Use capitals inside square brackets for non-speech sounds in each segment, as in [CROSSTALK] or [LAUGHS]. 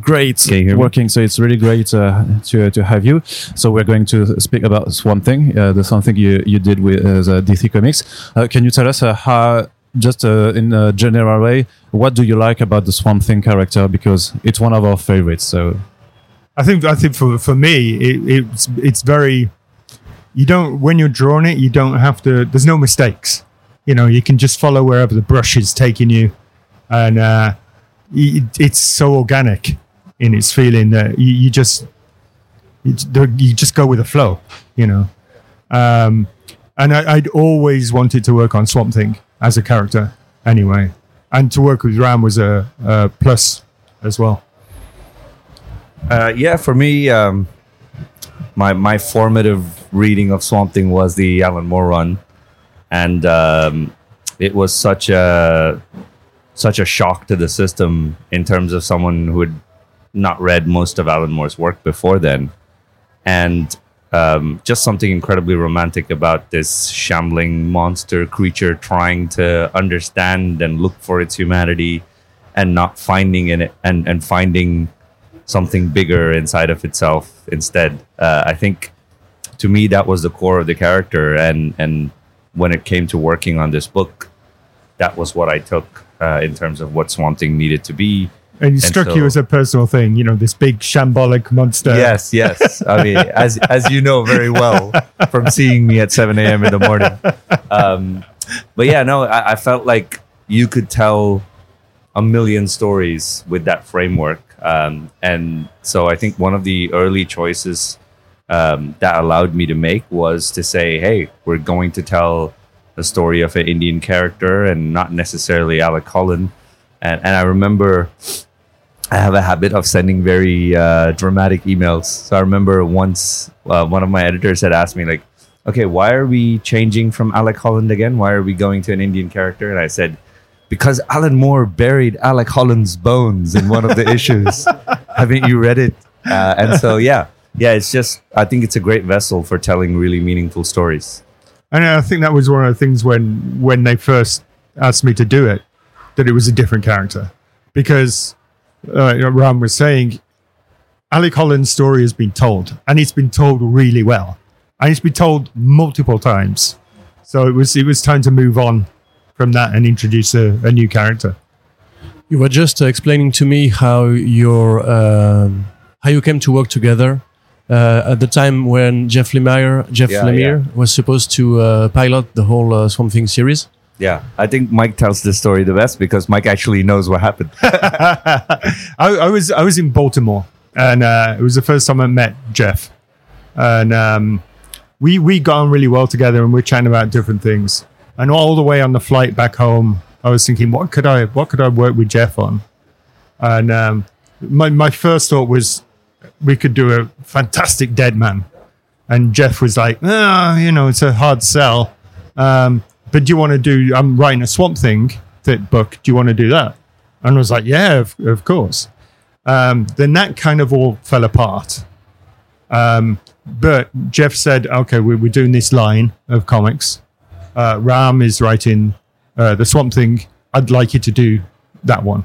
Great, Can me? working. So it's really great uh, to to have you. So we're going to speak about Swamp Thing, uh, the something you you did with uh, the DC Comics. Uh, can you tell us uh, how, just uh, in a general way, what do you like about the Swamp Thing character? Because it's one of our favorites. So I think I think for for me it, it's it's very you don't when you're drawing it you don't have to there's no mistakes you know you can just follow wherever the brush is taking you and uh, it, it's so organic in its feeling that you, you just you, just go with the flow you know? Um, and I, I'd always wanted to work on Swamp Thing as a character anyway. And to work with Ram was a, a plus as well. Uh, yeah, for me, um, my my formative reading of Swamp Thing was the Alan Moore run, and um, it was such a such a shock to the system in terms of someone who had not read most of Alan Moore's work before then, and um, just something incredibly romantic about this shambling monster creature trying to understand and look for its humanity, and not finding in it and and finding something bigger inside of itself instead. Uh, I think to me that was the core of the character, and and when it came to working on this book, that was what I took uh, in terms of what Swamp Thing needed to be. And it struck you so- as a personal thing, you know, this big shambolic monster. Yes, yes. I mean, as as you know very well from seeing me at 7 a.m. in the morning. Um, but yeah, no, I, I felt like you could tell a million stories with that framework. Um, and so I think one of the early choices um, that allowed me to make was to say, hey, we're going to tell a story of an Indian character and not necessarily Alec Holland. And, and I remember I have a habit of sending very uh, dramatic emails. So I remember once uh, one of my editors had asked me, like, okay, why are we changing from Alec Holland again? Why are we going to an Indian character? And I said, because Alan Moore buried Alec Holland's bones in one of the issues. [LAUGHS] Haven't you read it? Uh, and so, yeah, yeah, it's just, I think it's a great vessel for telling really meaningful stories. And I think that was one of the things when when they first asked me to do it, that it was a different character. Because uh, Ram was saying, Alec Holland's story has been told, and it's been told really well. And it's been told multiple times. So it was it was time to move on from that and introduce a, a new character. You were just uh, explaining to me how your um, how you came to work together uh, at the time when Jeff Lemire Jeff Yeah, Lemire was supposed to uh, pilot the whole uh, Swamp Thing series. Yeah, I think Mike tells this story the best because Mike actually knows what happened. [LAUGHS] I, I was I was in Baltimore, and uh, it was the first time I met Jeff, and um, we we got on really well together, and we are chatting about different things. And all the way on the flight back home, I was thinking, what could I what could I work with Jeff on? And um, my my first thought was we could do a fantastic Deadman, and Jeff was like, ah, you know, it's a hard sell. Um, but do you want to do? I'm writing a Swamp Thing that book. Do you want to do that? And I was like, yeah, of, of course. Um, then that kind of all fell apart. Um, but Jeff said, okay, we, we're doing this line of comics. Uh, Ram is writing uh, the Swamp Thing. I'd like you to do that one.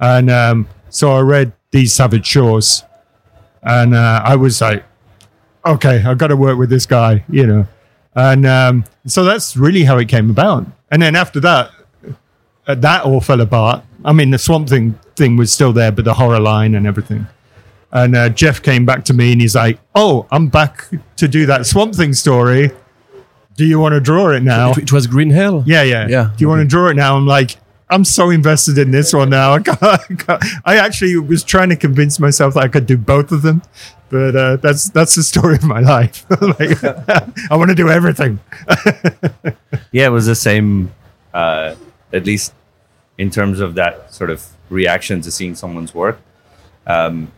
And um, so I read These Savage Shores. And uh, I was like, okay, I've got to work with this guy, you know. And um, so that's really how it came about. And then after that, uh, that all fell apart. I mean, the Swamp Thing thing was still there, but the horror line and everything. And uh, Jeff came back to me and he's like, "Oh, I'm back to do that Swamp Thing story. Do you want to draw it now?" It, was Green Hell. Yeah, yeah, Yeah. Do you want to draw it now? I'm like, I'm so invested in this one now. I, can't, I, can't- I actually was trying to convince myself that I could do both of them, but uh, that's that's the story of my life. [LAUGHS] like, I want to do everything. [LAUGHS] yeah, it was the same, uh, at least in terms of that sort of reaction to seeing someone's work. Um,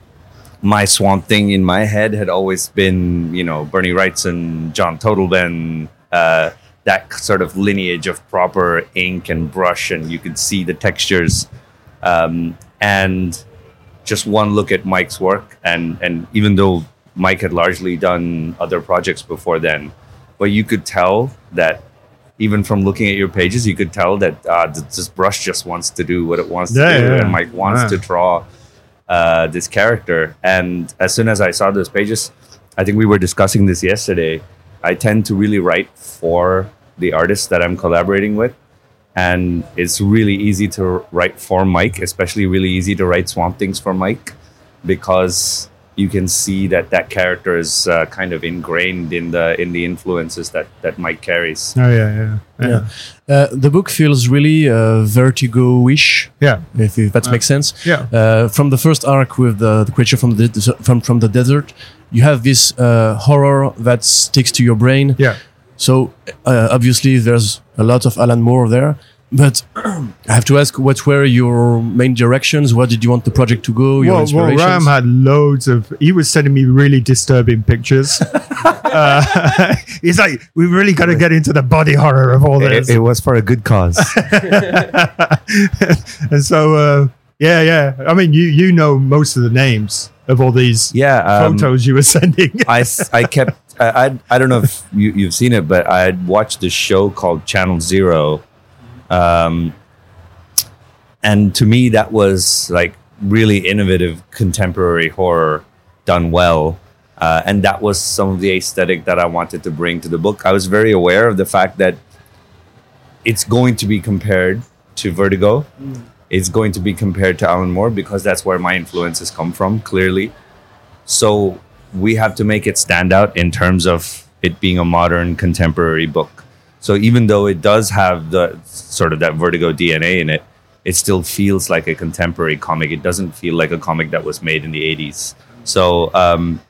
my swamp thing in my head had always been, you know, Bernie Wrightson, John Totleben, uh, that sort of lineage of proper ink and brush, and you could see the textures. Um, and just one look at Mike's work, and and even though Mike had largely done other projects before then, but you could tell that even from looking at your pages, you could tell that uh, this brush just wants to do what it wants Yeah, to do, yeah. and Mike wants Yeah. to draw uh, this character. And as soon as I saw those pages, I think we were discussing this yesterday. I tend to really write for the artists that I'm collaborating with. And it's really easy to write for Mike, especially really easy to write Swamp Things for Mike because you can see that that character is uh, kind of ingrained in the in the influences that that Mike carries. Oh yeah, yeah, yeah. Yeah. Uh, the book feels really uh, vertigo-ish, yeah. if, if that makes sense. Yeah. Uh, from the first arc with the, the creature from the from from the desert, you have this uh, horror that sticks to your brain. Yeah. So uh, obviously, there's a lot of Alan Moore there. But [CLEARS THROAT] I have to ask, what were your main directions? What did you want the project to go? Your Well, well. Ram had loads of. He was sending me really disturbing pictures. [LAUGHS] uh, [LAUGHS] he's like, "We really got to get into the body horror of all this." It, it was for a good cause. [LAUGHS] and so, uh, yeah, yeah. I mean, you you know most of the names of all these yeah, um, photos you were sending. I, I [LAUGHS] kept I, I I don't know if you, you've seen it, but I had watched this show called Channel Zero, um, and to me that was like really innovative contemporary horror done well, uh, and that was some of the aesthetic that I wanted to bring to the book. I was very aware of the fact that it's going to be compared to Vertigo. It's going to be compared to Alan Moore because that's where my influences come from, clearly. So we have to make it stand out in terms of it being a modern contemporary book. So even though it does have the sort of that Vertigo DNA in it, it still feels like a contemporary comic. It doesn't feel like a comic that was made in the 80s. So um,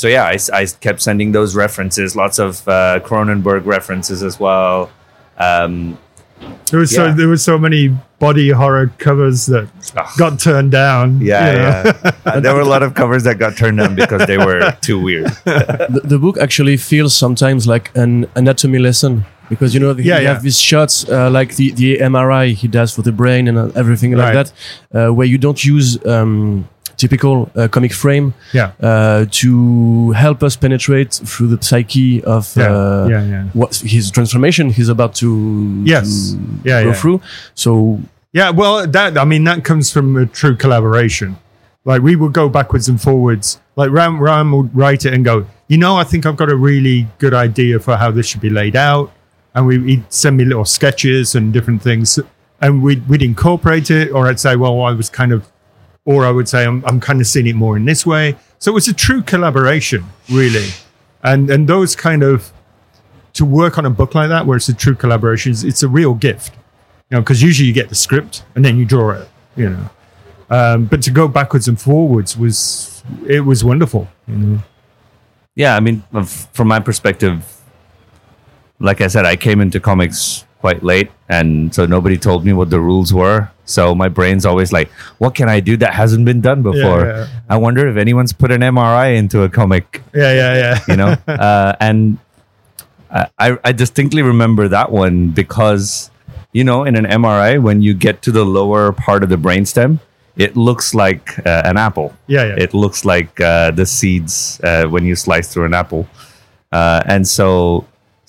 so yeah, I kept sending those references, lots of uh, Cronenberg references as well. Um, there was yeah. so there were so many body horror covers that Ah. got turned down. yeah, you know. yeah. And [LAUGHS] there were a lot of covers that got turned down because they were [LAUGHS] too weird. the, the book actually feels sometimes like an anatomy lesson because you know you Yeah, yeah. have these shots uh, like the, the MRI he does for the brain and uh, everything like Right. that, uh, where you don't use um, typical uh, comic frame yeah, uh, to help us penetrate through the psyche of yeah, uh, yeah, yeah. what his transformation he's about to, Yes. to Yeah, go through. So Yeah, well, that I mean that comes from a true collaboration. Like we would go backwards and forwards. Like Ram Ram would write it and go, you know, I think I've got a really good idea for how this should be laid out, and we, he'd send me little sketches and different things, and we'd we'd incorporate it, or I'd say, well, I was kind of, or I would say, I'm I'm kind of seeing it more in this way. So it was a true collaboration, really, and and those kind of to work on a book like that, where it's a true collaboration, is- it's a real gift you know, because usually you get the script and then you draw it, you know. Um, but to go backwards and forwards was it was wonderful, you know. yeah, I mean, from my perspective, like I said, I came into comics quite late, and so nobody told me what the rules were. So my brain's always like, what can I do that hasn't been done before? yeah. I wonder if anyone's put an MRI into a comic, Yeah, yeah, yeah. you know? [LAUGHS] uh, and I, I I distinctly remember that one because, you know, in an MRI, when you get to the lower part of the brainstem, it looks like uh, an apple Yeah, yeah. it looks like uh, the seeds uh, when you slice through an apple. Uh, and so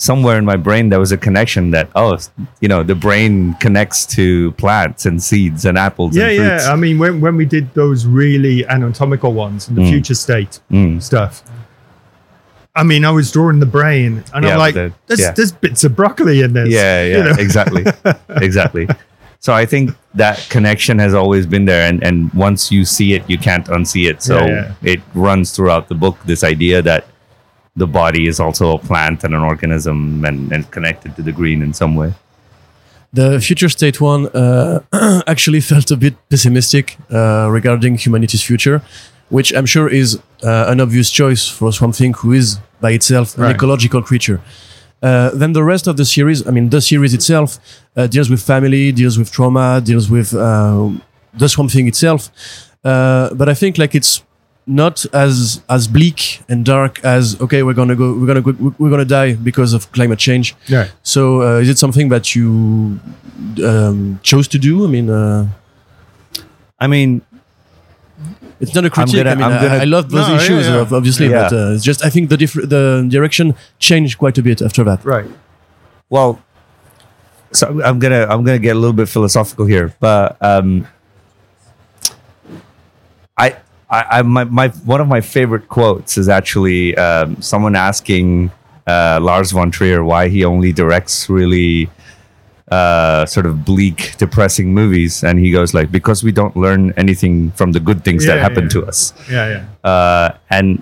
somewhere in my brain there was a connection that oh you know the brain connects to plants and seeds and apples yeah, and yeah. I mean, when, when we did those really anatomical ones and the Mm. future state Mm. stuff, I mean, I was drawing the brain, and Yeah, I'm like, the- there's, yeah. there's bits of broccoli in this. yeah yeah you know? [LAUGHS] exactly exactly so i think that connection has always been there and and once you see it you can't unsee it so Yeah, it runs throughout the book this idea that the body is also a plant and an organism and, and connected to the green in some way The future state one uh, [CLEARS THROAT] actually felt a bit pessimistic uh, regarding humanity's future, which I'm sure is uh, an obvious choice for something who is by itself an Right. ecological creature. Uh, then the rest of the series, I mean, the series itself uh, deals with family, deals with trauma, deals with uh, the Swamp Thing itself. Uh, but I think like it's not as as bleak and dark as okay, we're gonna go, we're gonna go, we're gonna die because of climate change. yeah. So, uh, is it something that you um, chose to do? I mean, uh, i mean it's not a critique. gonna- I mean, I'm gonna- I, love those No, issues, yeah. ob- obviously, Yeah. but uh, it's just I think the differ- the direction changed quite a bit after that. Right. well so i'm gonna i'm gonna get a little bit philosophical here but um I, I, I my, my one of my favorite quotes is actually um, someone asking uh, Lars von Trier why he only directs really uh, sort of bleak, depressing movies, and he goes like, "Because we don't learn anything from the good things that happen yeah. to us." Yeah, yeah. uh, and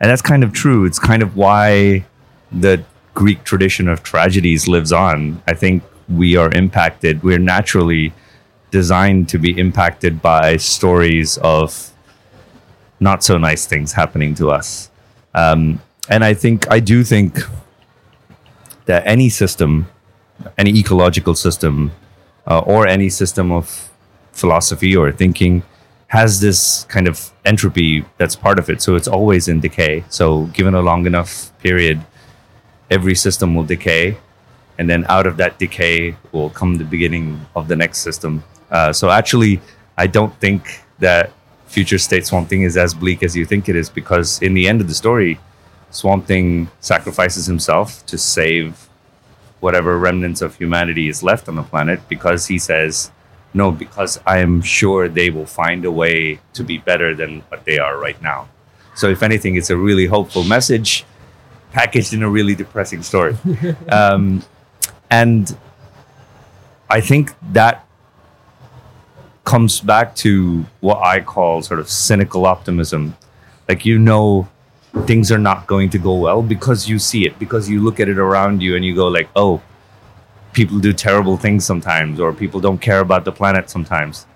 and that's kind of true. It's kind of why the Greek tradition of tragedies lives on. I think we are impacted. We're naturally designed to be impacted by stories of not so nice things happening to us. Um, and I think I do think that any system, any ecological system, uh, or any system of philosophy or thinking has this kind of entropy that's part of it. So it's always in decay. So given a long enough period, every system will decay, and then out of that decay will come the beginning of the next system. Uh, so actually, I don't think that future state Swamp Thing is as bleak as you think it is, because in the end of the story, Swamp Thing sacrifices himself to save whatever remnants of humanity is left on the planet because he says, no, because I am sure they will find a way to be better than what they are right now. So, if anything, it's a really hopeful message packaged in a really depressing story. [LAUGHS] um, and I think that comes back to what I call sort of cynical optimism. Like, you know, things are not going to go well because you see it, because you look at it around you and you go, like, oh, people do terrible things sometimes or people don't care about the planet sometimes.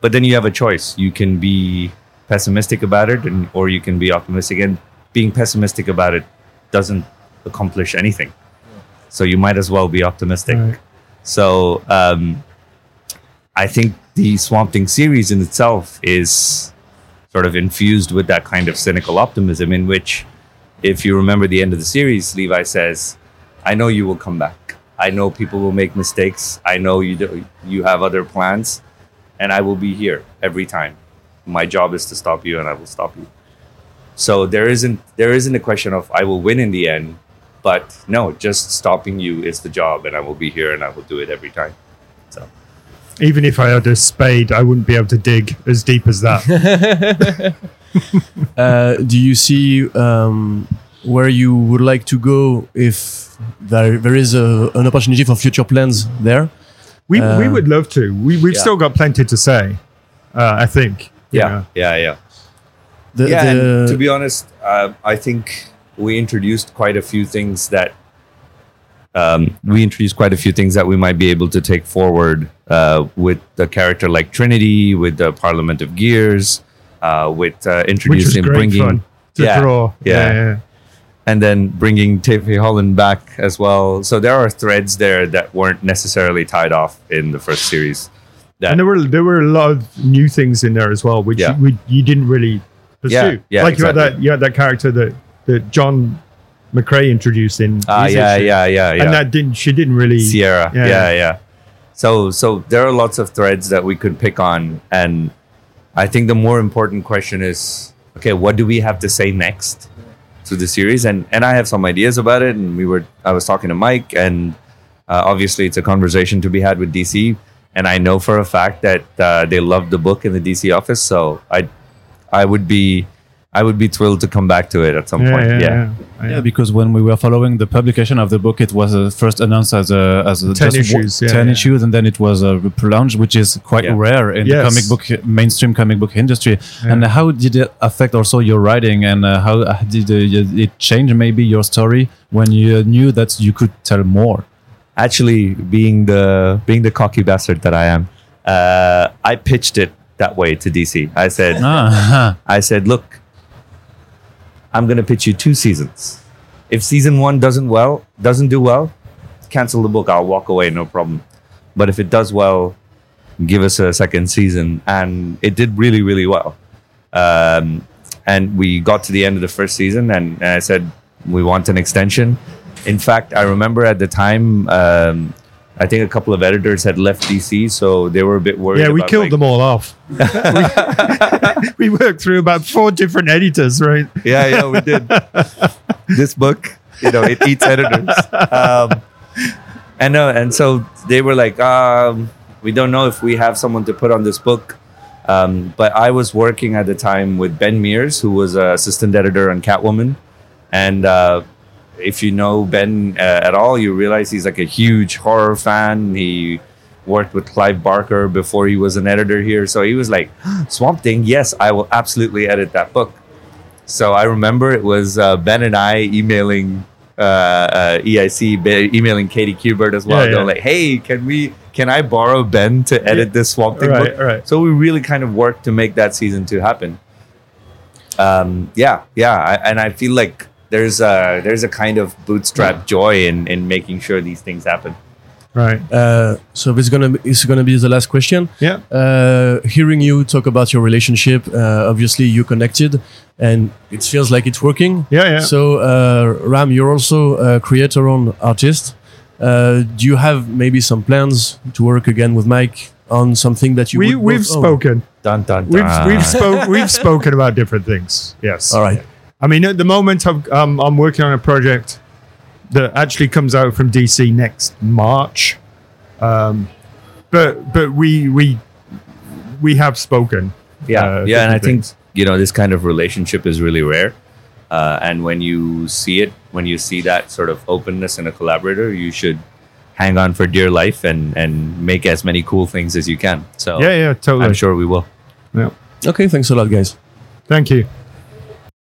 But then you have a choice. You can be pessimistic about it and, or you can be optimistic. And being pessimistic about it doesn't accomplish anything. So you might as well be optimistic. Right. so um, i think the swamp thing series in itself is sort of infused with that kind of cynical optimism in which if you remember the end of the series levi says i know you will come back I know people will make mistakes. I know you do, you have other plans, and I will be here every time. My job is to stop you, and I will stop you. So there isn't there isn't a question of I will win in the end, but no, just stopping you is the job, and I will be here, and I will do it every time. So Even if I had a spade, I wouldn't be able to dig as deep as that. [LAUGHS] Uh, do you see um, where you would like to go if there, there is a, an opportunity for future plans there? we, we Uh, would love to. We, we've yeah. still got plenty to say, uh, I think. you yeah, know. yeah, yeah. The, yeah, and the- to be honest, uh, I think we introduced quite a few things that um, we introduced quite a few things that we might be able to take forward uh, with the character like Trinity, with the Parliament of Gears, uh, with uh, introducing bringing to yeah, draw. yeah. and then bringing Tefé Holland back as well. So there are threads there that weren't necessarily tied off in the first series. That And there were there were a lot of new things in there as well, which Yeah. you, we, you didn't really pursue. Yeah, yeah, like you had that you had that character that that John McRae introduced in. ah, his yeah, yeah, yeah, yeah. and that didn't she didn't really Sierra. Yeah. Yeah. yeah, So so there are lots of threads that we could pick on and I think the more important question is okay, what do we have to say next to the series? And and I have some ideas about it and we were I was talking to Mike and uh, obviously it's a conversation to be had with DC and I know for a fact that uh, they loved the book in the DC office so I I would be I would be thrilled to come back to it at some Yeah, point. yeah, yeah. yeah. Yeah, because when we were following the publication of the book, it was uh, first announced as a as a 10 just issues, yeah, ten yeah. issues, and then it was uh, prolonged, which is quite Yeah. rare in the comic book mainstream comic book industry. And how did it affect also your writing, and uh, how uh, did uh, it change maybe your story when you knew that you could tell more? actually being the being the cocky bastard that I am, uh, I pitched it that way to DC. I said, Ah, [LAUGHS] I said, look, I'm gonna pitch you two seasons. If season one doesn't well doesn't do well, cancel the book. I'll walk away, no problem. But if it does well, give us a second season. And it did really, really well. Um, and we got to the end of the first season, and, and I said we want an extension. In fact, I remember at the time, um, I think a couple of editors had left DC, so they were a bit worried. Yeah, we killed like- them all off. we, [LAUGHS] [LAUGHS] we worked through about four different editors, right? Yeah, yeah, we did. [LAUGHS] this book, you know, it eats editors. Um, and uh, and so they were like, um, we don't know if we have someone to put on this book. Um, but I was working at the time with Ben Meares, who was a assistant editor on Catwoman, and uh, if you know Ben uh, at all, you realize he's like a huge horror fan. He worked with Clive Barker before he was an editor here, so he was like, [GASPS] "Swamp Thing, yes, I will absolutely edit that book." So I remember it was uh, Ben and I emailing uh, uh, EIC, emailing Katie Kubert as well. Yeah, They're yeah. like, "Hey, can we? Can I borrow Ben to edit this Swamp Thing Right, book?" right. So we really kind of worked to make that season two happen. Um, yeah, yeah, I, and I feel like there's a there's a kind of bootstrap joy in in making sure these things happen. Right. Uh, so this is gonna be, is gonna be the last question. Yeah. Uh, hearing you talk about your relationship, uh, obviously you connected, and it feels like it's working. Yeah, yeah. So uh, Ram, you're also a creator own artist. Uh, do you have maybe some plans to work again with Mike on something that you? we would we've both own? spoken. Dun dun dun. We've we've spoke we've [LAUGHS] spoken about different things. Yes. All right. I mean, at the moment, I'm, um, I'm working on a project that actually comes out from DC next March. Um, but but we we we have spoken. yeah, uh, yeah, and I different think you know this kind of relationship is really rare. Uh, and when you see it, when you see that sort of openness in a collaborator, you should hang on for dear life and and make as many cool things as you can. So Yeah, yeah, totally. I'm sure we will. Yeah. Okay. Thanks a lot, guys. Thank you.